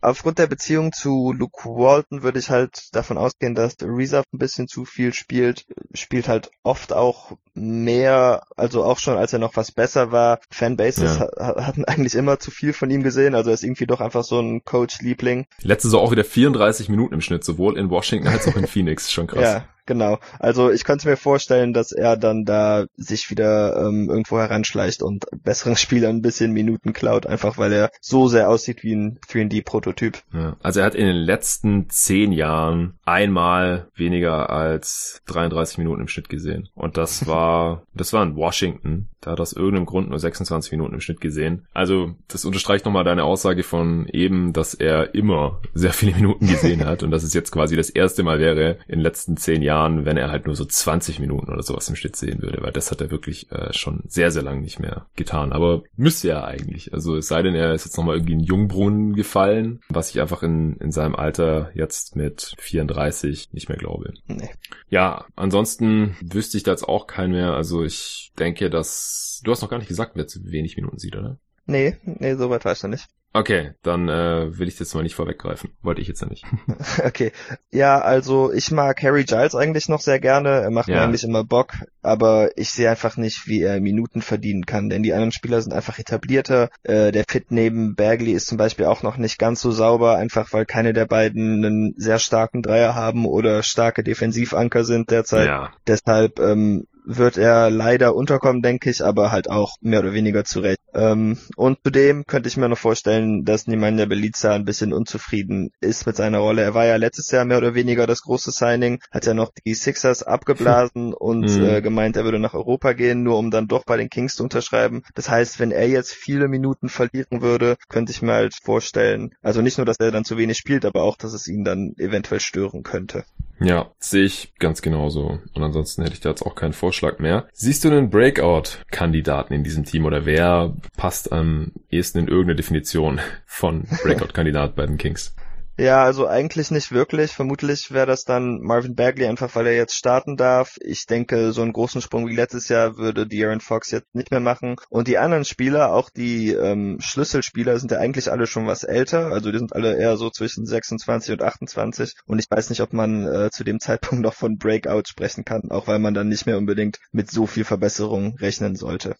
Aufgrund der Beziehung zu Luke Walton würde ich halt davon ausgehen, dass Reserve ein bisschen zu viel spielt, spielt halt oft auch mehr, also auch schon als er noch was besser war. Fanbases ja. hatten eigentlich immer zu viel von ihm gesehen, also er ist irgendwie doch einfach so ein Coach-Liebling.
Letzte Saison auch wieder 34 Minuten im Schnitt, sowohl in Washington als auch in Phoenix, schon krass.
Ja, Genau. Also ich könnte mir vorstellen, dass er dann da sich wieder ähm, irgendwo heranschleicht und besseren Spielern ein bisschen Minuten klaut, einfach weil er so sehr aussieht wie ein 3D-Prototyp.
Ja. Also er hat in den letzten zehn Jahren einmal weniger als 33 Minuten im Schnitt gesehen. Und das war, das war in Washington. Da hat aus irgendeinem Grund nur 26 Minuten im Schnitt gesehen. Also das unterstreicht nochmal deine Aussage von eben, dass er immer sehr viele Minuten gesehen hat und dass es jetzt quasi das erste Mal wäre in den letzten zehn Jahren, Jahren, wenn er halt nur so 20 Minuten oder sowas im Schnitt sehen würde, weil das hat er wirklich äh, schon sehr, sehr lang nicht mehr getan. Aber müsste er eigentlich. Also es sei denn, er ist jetzt nochmal irgendwie in Jungbrunnen gefallen, was ich einfach in, in seinem Alter jetzt mit 34 nicht mehr glaube. Nee. Ja, ansonsten wüsste ich da jetzt auch keinen mehr. Also ich denke, dass du hast noch gar nicht gesagt, wer zu wenig Minuten sieht, oder?
Nee, nee, soweit weiß ich nicht.
Okay, dann äh, will ich das mal nicht vorweggreifen. Wollte ich jetzt ja nicht.
okay. Ja, also ich mag Harry Giles eigentlich noch sehr gerne. Er macht ja. mir eigentlich immer Bock, aber ich sehe einfach nicht, wie er Minuten verdienen kann, denn die anderen Spieler sind einfach etablierter. Äh, der Fit neben Bagley ist zum Beispiel auch noch nicht ganz so sauber, einfach weil keine der beiden einen sehr starken Dreier haben oder starke Defensivanker sind derzeit. Ja. Deshalb ähm, wird er leider unterkommen, denke ich, aber halt auch mehr oder weniger zurecht. Ähm, und zudem könnte ich mir noch vorstellen, dass Nemanja Belica ein bisschen unzufrieden ist mit seiner Rolle. Er war ja letztes Jahr mehr oder weniger das große Signing, hat ja noch die Sixers abgeblasen und mhm. äh, gemeint, er würde nach Europa gehen, nur um dann doch bei den Kings zu unterschreiben. Das heißt, wenn er jetzt viele Minuten verlieren würde, könnte ich mir halt vorstellen, also nicht nur, dass er dann zu wenig spielt, aber auch, dass es ihn dann eventuell stören könnte.
Ja, sehe ich ganz genauso. Und ansonsten hätte ich da jetzt auch keinen Vorschlag mehr. Siehst du einen Breakout-Kandidaten in diesem Team oder wer passt am ehesten in irgendeine Definition von Breakout-Kandidat bei den Kings?
Ja, also eigentlich nicht wirklich. Vermutlich wäre das dann Marvin Bagley, einfach weil er jetzt starten darf. Ich denke, so einen großen Sprung wie letztes Jahr würde De'Aaron Fox jetzt nicht mehr machen. Und die anderen Spieler, auch die ähm, Schlüsselspieler, sind ja eigentlich alle schon was älter. Also die sind alle eher so zwischen 26 und 28. Und ich weiß nicht, ob man äh, zu dem Zeitpunkt noch von Breakout sprechen kann, auch weil man dann nicht mehr unbedingt mit so viel Verbesserung rechnen sollte.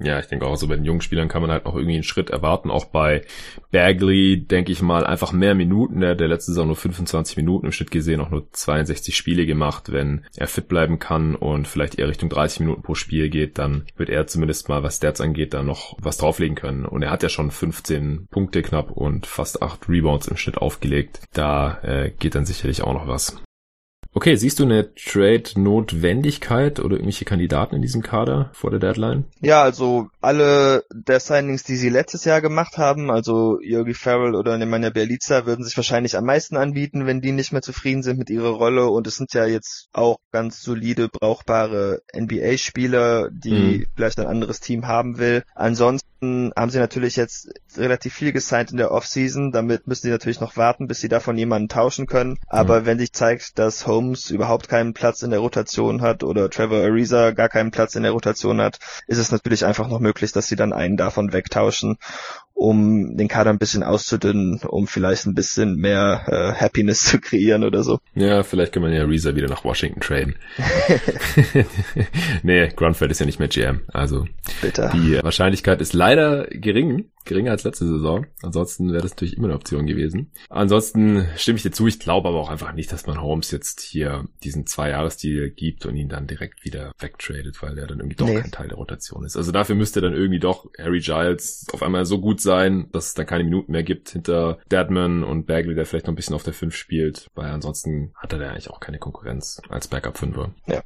Ja, ich denke auch, so bei den jungen Spielern kann man halt noch irgendwie einen Schritt erwarten. Auch bei Bagley, denke ich mal, einfach mehr Minuten. Der, der letzte Saison nur 25 Minuten im Schnitt gesehen, auch nur 62 Spiele gemacht. Wenn er fit bleiben kann und vielleicht eher Richtung 30 Minuten pro Spiel geht, dann wird er zumindest mal, was Stats angeht, da noch was drauflegen können. Und er hat ja schon 15 Punkte knapp und fast 8 Rebounds im Schnitt aufgelegt. Da äh, geht dann sicherlich auch noch was. Okay, siehst du eine Trade-Notwendigkeit oder irgendwelche Kandidaten in diesem Kader vor der Deadline?
Ja, also alle der Signings, die sie letztes Jahr gemacht haben, also Yogi Farrell oder Nemanja Bielica, würden sich wahrscheinlich am meisten anbieten, wenn die nicht mehr zufrieden sind mit ihrer Rolle. Und es sind ja jetzt auch ganz solide, brauchbare NBA-Spieler, die mhm. vielleicht ein anderes Team haben will. Ansonsten haben sie natürlich jetzt relativ viel gesigned in der Offseason. Damit müssen sie natürlich noch warten, bis sie davon jemanden tauschen können. Aber mhm. wenn sich zeigt, dass Holmes überhaupt keinen Platz in der Rotation hat oder Trevor Ariza gar keinen Platz in der Rotation hat, ist es natürlich einfach noch möglich, dass sie dann einen davon wegtauschen. um den Kader ein bisschen auszudünnen, um vielleicht ein bisschen mehr äh, Happiness zu kreieren oder so.
Ja, vielleicht kann man ja Reeser wieder nach Washington traden. nee, Grunfeld ist ja nicht mehr GM, also Bitte. die Wahrscheinlichkeit ist leider gering, geringer als letzte Saison. Ansonsten wäre das natürlich immer eine Option gewesen. Ansonsten stimme ich dir zu, ich glaube aber auch einfach nicht, dass man Holmes jetzt hier diesen Zwei-Jahres-Deal gibt und ihn dann direkt wieder wegtradet, weil er dann irgendwie doch nee. kein Teil der Rotation ist. Also dafür müsste dann irgendwie doch Harry Giles auf einmal so gut sein, dass es dann keine Minuten mehr gibt hinter Deadman und Bagley, der vielleicht noch ein bisschen auf der 5 spielt, weil ansonsten hat er da eigentlich auch keine Konkurrenz als Backup-Fünfer. Ja.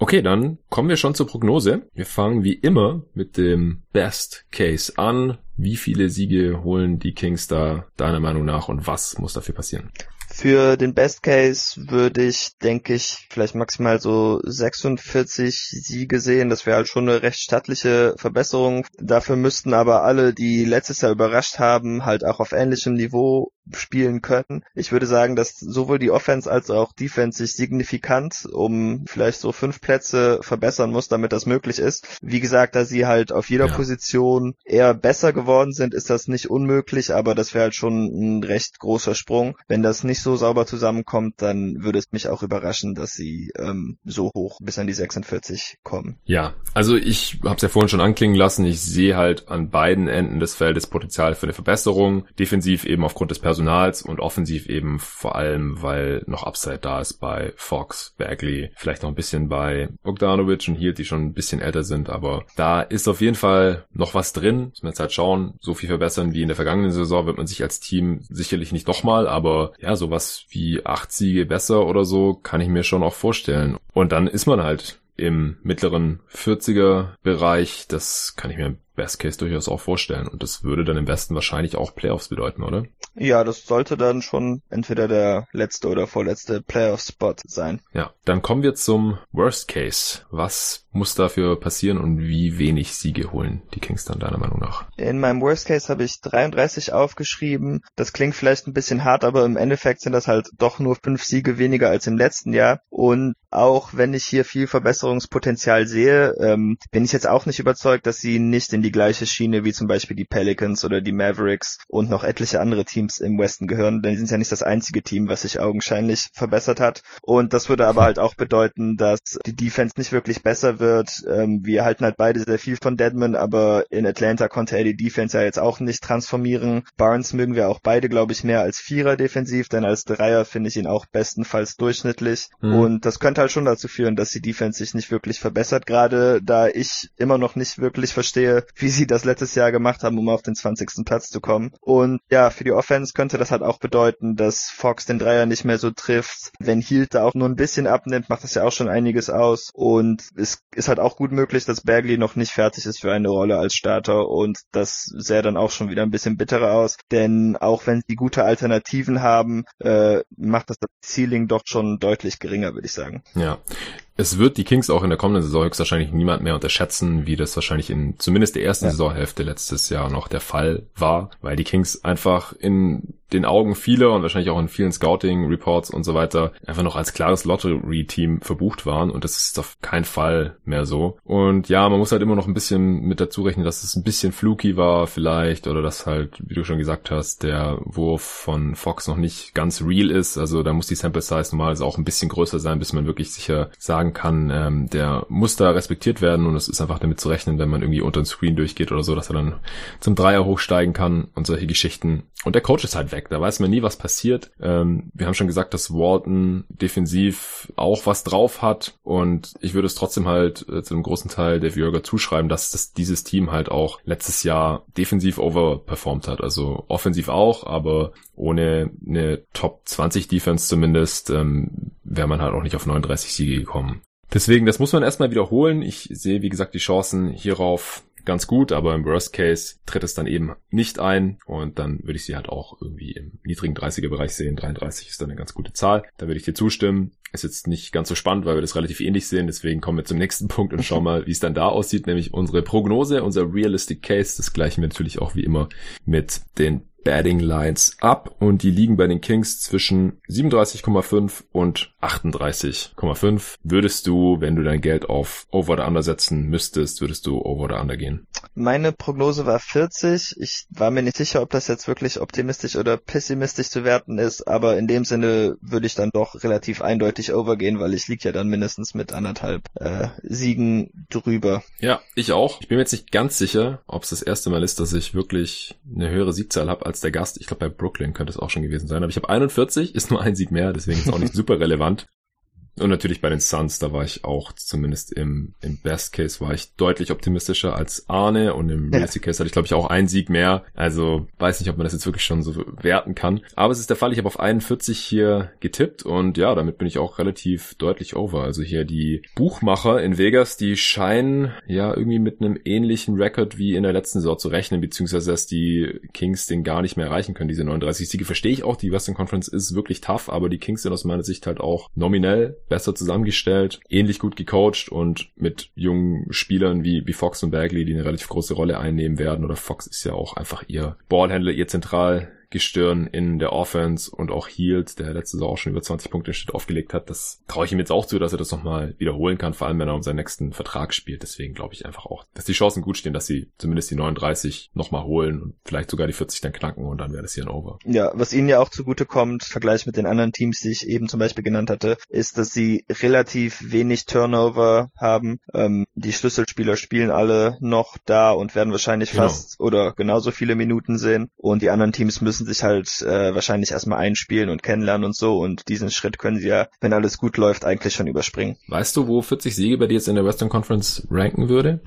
Okay, dann kommen wir schon zur Prognose. Wir fangen wie immer mit dem Best Case an. Wie viele Siege holen die Kings da deiner Meinung nach und was muss dafür passieren?
Für den Best Case würde ich, denke ich, vielleicht maximal so 46 Siege sehen. Das wäre halt schon eine recht stattliche Verbesserung. Dafür müssten aber alle, die letztes Jahr überrascht haben, halt auch auf ähnlichem Niveau spielen können. Ich würde sagen, dass sowohl die Offense als auch Defense sich signifikant um vielleicht so fünf Plätze verbessern muss, damit das möglich ist. Wie gesagt, da sie halt auf jeder ja. Position eher besser geworden sind, ist das nicht unmöglich, aber das wäre halt schon ein recht großer Sprung. Wenn das nicht so sauber zusammenkommt, dann würde es mich auch überraschen, dass sie ähm, so hoch bis an die 46 kommen.
Ja, also ich habe es ja vorhin schon anklingen lassen, ich sehe halt an beiden Enden des Feldes Potenzial für eine Verbesserung. Defensiv eben aufgrund des Personals Personals und offensiv eben vor allem, weil noch Upside da ist bei Fox, Bagley, vielleicht noch ein bisschen bei Bogdanovic und Hield, die schon ein bisschen älter sind, aber da ist auf jeden Fall noch was drin. Muss man jetzt halt schauen, so viel verbessern wie in der vergangenen Saison wird man sich als Team sicherlich nicht nochmal, aber ja, sowas wie acht Siege besser oder so kann ich mir schon auch vorstellen. Und dann ist man halt im mittleren 40er Bereich. Das kann ich mir Best Case durchaus auch vorstellen. Und das würde dann im Westen wahrscheinlich auch Playoffs bedeuten, oder?
Ja, das sollte dann schon entweder der letzte oder vorletzte Playoff-Spot sein.
Ja, dann kommen wir zum Worst Case. Was muss dafür passieren und wie wenig Siege holen die Kings dann deiner Meinung nach?
In meinem Worst Case habe ich 33 aufgeschrieben. Das klingt vielleicht ein bisschen hart, aber im Endeffekt sind das halt doch nur fünf Siege weniger als im letzten Jahr. Und auch wenn ich hier viel Verbesserungspotenzial sehe, ähm, bin ich jetzt auch nicht überzeugt, dass sie nicht in die gleiche Schiene wie zum Beispiel die Pelicans oder die Mavericks und noch etliche andere Teams im Westen gehören. Denn sie sind ja nicht das einzige Team, was sich augenscheinlich verbessert hat. Und das würde aber halt auch bedeuten, dass die Defense nicht wirklich besser wird. Ähm, wir halten halt beide sehr viel von Deadman, aber in Atlanta konnte er die Defense ja jetzt auch nicht transformieren. Barnes mögen wir auch beide, glaube ich, mehr als Vierer defensiv, denn als Dreier finde ich ihn auch bestenfalls durchschnittlich. Mhm. Und das könnte halt schon dazu führen, dass die Defense sich nicht wirklich verbessert, gerade da ich immer noch nicht wirklich verstehe, wie sie das letztes Jahr gemacht haben, um auf den 20. Platz zu kommen. Und ja, für die Offense könnte das halt auch bedeuten, dass Fox den Dreier nicht mehr so trifft. Wenn Hield da auch nur ein bisschen abnimmt, macht das ja auch schon einiges aus. Und es ist halt auch gut möglich, dass Bagley noch nicht fertig ist für eine Rolle als Starter und das sähe dann auch schon wieder ein bisschen bitterer aus. Denn auch wenn sie gute Alternativen haben, äh, macht das das Ceiling doch schon deutlich geringer, würde ich sagen.
Ja, es wird die Kings auch in der kommenden Saison höchstwahrscheinlich niemand mehr unterschätzen, wie das wahrscheinlich in zumindest der ersten ja. Saisonhälfte letztes Jahr noch der Fall war, weil die Kings einfach in den Augen vieler und wahrscheinlich auch in vielen Scouting-Reports und so weiter einfach noch als klares Lottery-Team verbucht waren und das ist auf keinen Fall mehr so. Und ja, man muss halt immer noch ein bisschen mit dazu rechnen, dass es ein bisschen fluky war vielleicht oder dass halt, wie du schon gesagt hast, der Wurf von Fox noch nicht ganz real ist. Also da muss die Sample Size normalerweise auch ein bisschen größer sein, bis man wirklich sicher sagen sagen kann, ähm, der muss da respektiert werden und es ist einfach damit zu rechnen, wenn man irgendwie unter den Screen durchgeht oder so, dass er dann zum Dreier hochsteigen kann und solche Geschichten. Und der Coach ist halt weg, da weiß man nie, was passiert. Ähm, wir haben schon gesagt, dass Walton defensiv auch was drauf hat und ich würde es trotzdem halt äh, zu einem großen Teil der Jürger zuschreiben, dass das, dieses Team halt auch letztes Jahr defensiv overperformed hat. Also offensiv auch, aber ohne eine Top 20 Defense zumindest ähm, wäre man halt auch nicht auf 39 Siege gekommen. Deswegen, das muss man erstmal wiederholen. Ich sehe, wie gesagt, die Chancen hierauf ganz gut, aber im Worst Case tritt es dann eben nicht ein und dann würde ich sie halt auch irgendwie im niedrigen 30er Bereich sehen. 33 ist dann eine ganz gute Zahl. Da würde ich dir zustimmen. Ist jetzt nicht ganz so spannend, weil wir das relativ ähnlich sehen. Deswegen kommen wir zum nächsten Punkt und schauen mal, wie es dann da aussieht, nämlich unsere Prognose, unser Realistic Case. Das gleichen wir natürlich auch wie immer mit den Batting Lines ab und die liegen bei den Kings zwischen 37,5 und 38,5. Würdest du, wenn du dein Geld auf Over oder Under setzen müsstest, würdest du Over oder Under gehen?
Meine Prognose war 40. Ich war mir nicht sicher, ob das jetzt wirklich optimistisch oder pessimistisch zu werten ist, aber in dem Sinne würde ich dann doch relativ eindeutig overgehen, weil ich liege ja dann mindestens mit anderthalb äh, Siegen drüber.
Ja, ich auch. Ich bin mir jetzt nicht ganz sicher, ob es das erste Mal ist, dass ich wirklich eine höhere Siegzahl habe als der Gast. Ich glaube, bei Brooklyn könnte es auch schon gewesen sein. Aber ich habe 41, ist nur ein Sieg mehr, deswegen ist es auch nicht super relevant. Und natürlich bei den Suns, da war ich auch zumindest im, im Best Case war ich deutlich optimistischer als Arne und im ja. Case hatte ich glaube ich auch einen Sieg mehr. Also weiß nicht, ob man das jetzt wirklich schon so werten kann. Aber es ist der Fall, ich habe auf 41 hier getippt und ja, damit bin ich auch relativ deutlich over. Also hier die Buchmacher in Vegas, die scheinen ja irgendwie mit einem ähnlichen Rekord wie in der letzten Saison zu rechnen, beziehungsweise dass die Kings den gar nicht mehr erreichen können, diese 39 Siege. Verstehe ich auch, die Western Conference ist wirklich tough, aber die Kings sind aus meiner Sicht halt auch nominell besser zusammengestellt, ähnlich gut gecoacht und mit jungen Spielern wie, wie Fox und Bagley, die eine relativ große Rolle einnehmen werden. Oder Fox ist ja auch einfach ihr Ballhändler, ihr zentral Gestirn in der Offense und auch Heald, der letzte Saison auch schon über 20 Punkte im Schnitt aufgelegt hat. Das traue ich ihm jetzt auch zu, dass er das nochmal wiederholen kann, vor allem wenn er um seinen nächsten Vertrag spielt. Deswegen glaube ich einfach auch, dass die Chancen gut stehen, dass sie zumindest die 39 nochmal holen und vielleicht sogar die 40 dann knacken und dann wäre das hier ein Over.
Ja, was ihnen ja auch zugute kommt, Vergleich mit den anderen Teams, die ich eben zum Beispiel genannt hatte, ist, dass sie relativ wenig Turnover haben. Ähm, die Schlüsselspieler spielen alle noch da und werden wahrscheinlich genau. fast oder genauso viele Minuten sehen und die anderen Teams müssen müssen sich halt äh, wahrscheinlich erstmal einspielen und kennenlernen und so und diesen Schritt können sie ja, wenn alles gut läuft, eigentlich schon überspringen.
Weißt du, wo 40 Siege bei dir jetzt in der Western Conference ranken würde?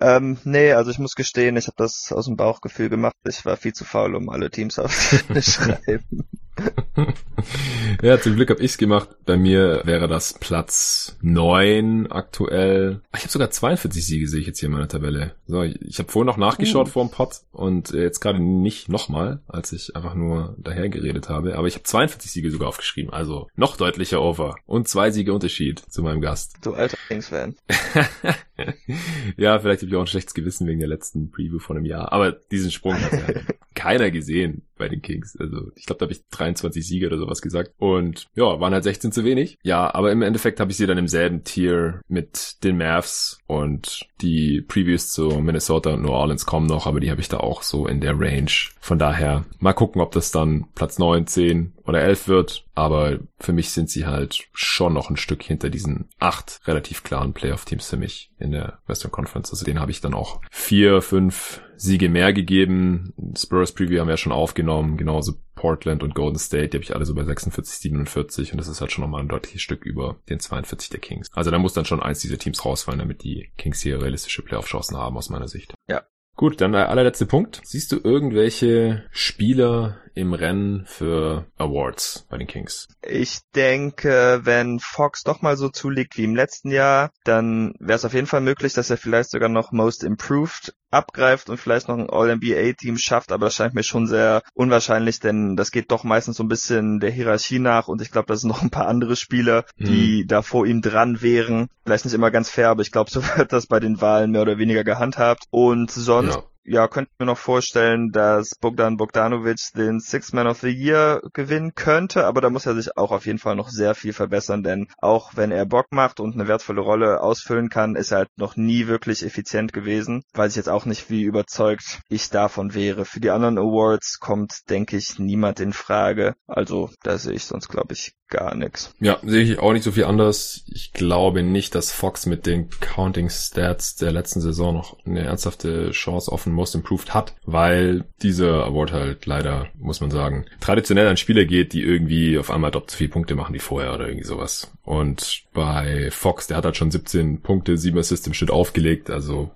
Ähm, nee, also ich muss gestehen, ich habe das aus dem Bauchgefühl gemacht. Ich war viel zu faul, um alle Teams aufzuschreiben.
ja, zum Glück habe ich's gemacht. Bei mir wäre das Platz neun aktuell. Ich habe sogar 42 Siege, sehe ich jetzt hier in meiner Tabelle. So, ich, ich habe vorhin noch nachgeschaut uh. vor dem Pot und jetzt gerade nicht nochmal, als ich einfach nur daher geredet habe. Aber ich habe 42 Siege sogar aufgeschrieben, also noch deutlicher over. Und zwei Siege Unterschied zu meinem Gast.
Du alter Kings-Fan.
ja, vielleicht habe ich auch ein schlechtes Gewissen wegen der letzten Preview von einem Jahr. Aber diesen Sprung hat ja keiner gesehen bei den Kings. Also ich glaube, da habe ich 23 Siege oder sowas gesagt. Und ja, waren halt 16 zu wenig. Ja, aber im Endeffekt habe ich sie dann im selben Tier mit den Mavs und die Previews zu Minnesota und New Orleans kommen noch, aber die habe ich da auch so in der Range. Von daher mal gucken, ob das dann Platz 9, 10 oder 11 wird. Aber für mich sind sie halt schon noch ein Stück hinter diesen acht relativ klaren Playoff-Teams für mich in der Western Conference. Also den habe ich dann auch vier, fünf Siege mehr gegeben. Spurs Preview haben wir ja schon aufgenommen, genauso Portland und Golden State, die habe ich alle so bei 46, 47 und das ist halt schon nochmal ein deutliches Stück über den 42 der Kings. Also da muss dann schon eins dieser Teams rausfallen, damit die Kings hier realistische Playoff-Chancen haben aus meiner Sicht.
Ja,
Gut, dann der allerletzte Punkt. Siehst du irgendwelche Spieler im Rennen für Awards bei den Kings?
Ich denke, wenn Fox doch mal so zulegt wie im letzten Jahr, dann wäre es auf jeden Fall möglich, dass er vielleicht sogar noch Most Improved abgreift und vielleicht noch ein All-NBA-Team schafft, aber das scheint mir schon sehr unwahrscheinlich, denn das geht doch meistens so ein bisschen der Hierarchie nach und ich glaube, da sind noch ein paar andere Spieler, die mhm. da vor ihm dran wären. Vielleicht nicht immer ganz fair, aber ich glaube, so wird das bei den Wahlen mehr oder weniger gehandhabt. Und sonst ja ja, könnte mir noch vorstellen, dass Bogdan Bogdanovic den Six Man of the Year gewinnen könnte, aber da muss er sich auch auf jeden Fall noch sehr viel verbessern, denn auch wenn er Bock macht und eine wertvolle Rolle ausfüllen kann, ist er halt noch nie wirklich effizient gewesen. Weiß ich jetzt auch nicht, wie überzeugt ich davon wäre. Für die anderen Awards kommt, denke ich, niemand in Frage. Also da sehe ich sonst, glaube ich, gar nichts.
Ja, sehe ich auch nicht so viel anders. Ich glaube nicht, dass Fox mit den Counting Stats der letzten Saison noch eine ernsthafte Chance auf einen Most Improved hat, weil dieser Award halt leider, muss man sagen, traditionell an Spieler geht, die irgendwie auf einmal doppelt so viele Punkte machen wie vorher oder irgendwie sowas. Und bei Fox, der hat halt schon 17 Punkte, 7 Assists im Schnitt aufgelegt, also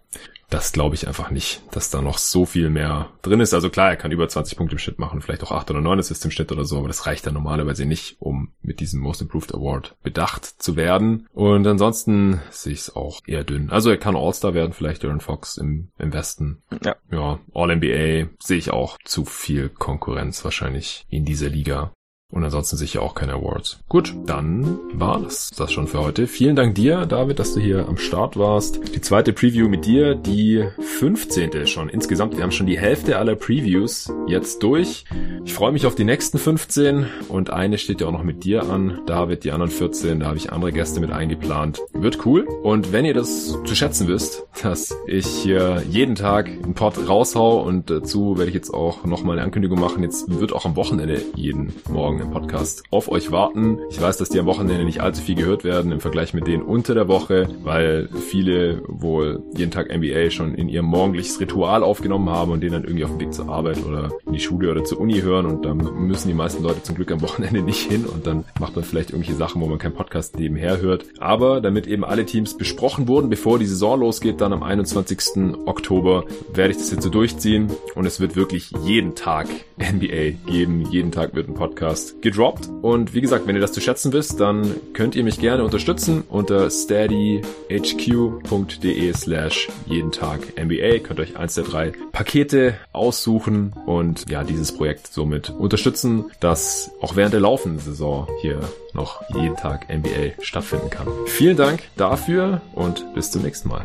das glaube ich einfach nicht, dass da noch so viel mehr drin ist. Also klar, er kann über 20 Punkte im Schnitt machen, vielleicht auch 8 oder 9 Assists im Schnitt oder so, aber das reicht dann normalerweise nicht, um mit diesem Most Improved Award bedacht zu werden. Und ansonsten sehe ich es auch eher dünn. Also er kann All-Star werden, vielleicht Aaron Fox im, im Westen. Ja. Ja, All-NBA sehe ich auch zu viel Konkurrenz wahrscheinlich in dieser Liga. Und ansonsten sicher auch keine Awards. Gut, dann war das das schon für heute. Vielen Dank dir, David, dass du hier am Start warst. Die zweite Preview mit dir, die 15. schon. Insgesamt, wir haben schon die Hälfte aller Previews jetzt durch. Ich freue mich auf die nächsten 15 und eine steht ja auch noch mit dir an, David, die anderen 14, da habe ich andere Gäste mit eingeplant. Wird cool. Und wenn ihr das zu schätzen wisst, dass ich hier jeden Tag einen Pod raushau und dazu werde ich jetzt auch nochmal eine Ankündigung machen. Jetzt wird auch am Wochenende jeden Morgen im Podcast auf euch warten. Ich weiß, dass die am Wochenende nicht allzu viel gehört werden im Vergleich mit denen unter der Woche, weil viele wohl jeden Tag NBA schon in ihrem morgendliches Ritual aufgenommen haben und den dann irgendwie auf dem Weg zur Arbeit oder in die Schule oder zur Uni hören und dann müssen die meisten Leute zum Glück am Wochenende nicht hin und dann macht man vielleicht irgendwelche Sachen, wo man keinen Podcast nebenher hört. Aber damit eben alle Teams besprochen wurden, bevor die Saison losgeht, dann am 21. Oktober, werde ich das jetzt so durchziehen und es wird wirklich jeden Tag NBA geben. Jeden Tag wird ein Podcast gedroppt. Und wie gesagt, wenn ihr das zu schätzen wisst, dann könnt ihr mich gerne unterstützen unter steadyhq.de slash jeden Tag NBA. Könnt euch eins der drei Pakete aussuchen und ja, dieses Projekt somit unterstützen, dass auch während der laufenden Saison hier noch jeden Tag NBA stattfinden kann. Vielen Dank dafür und bis zum nächsten Mal.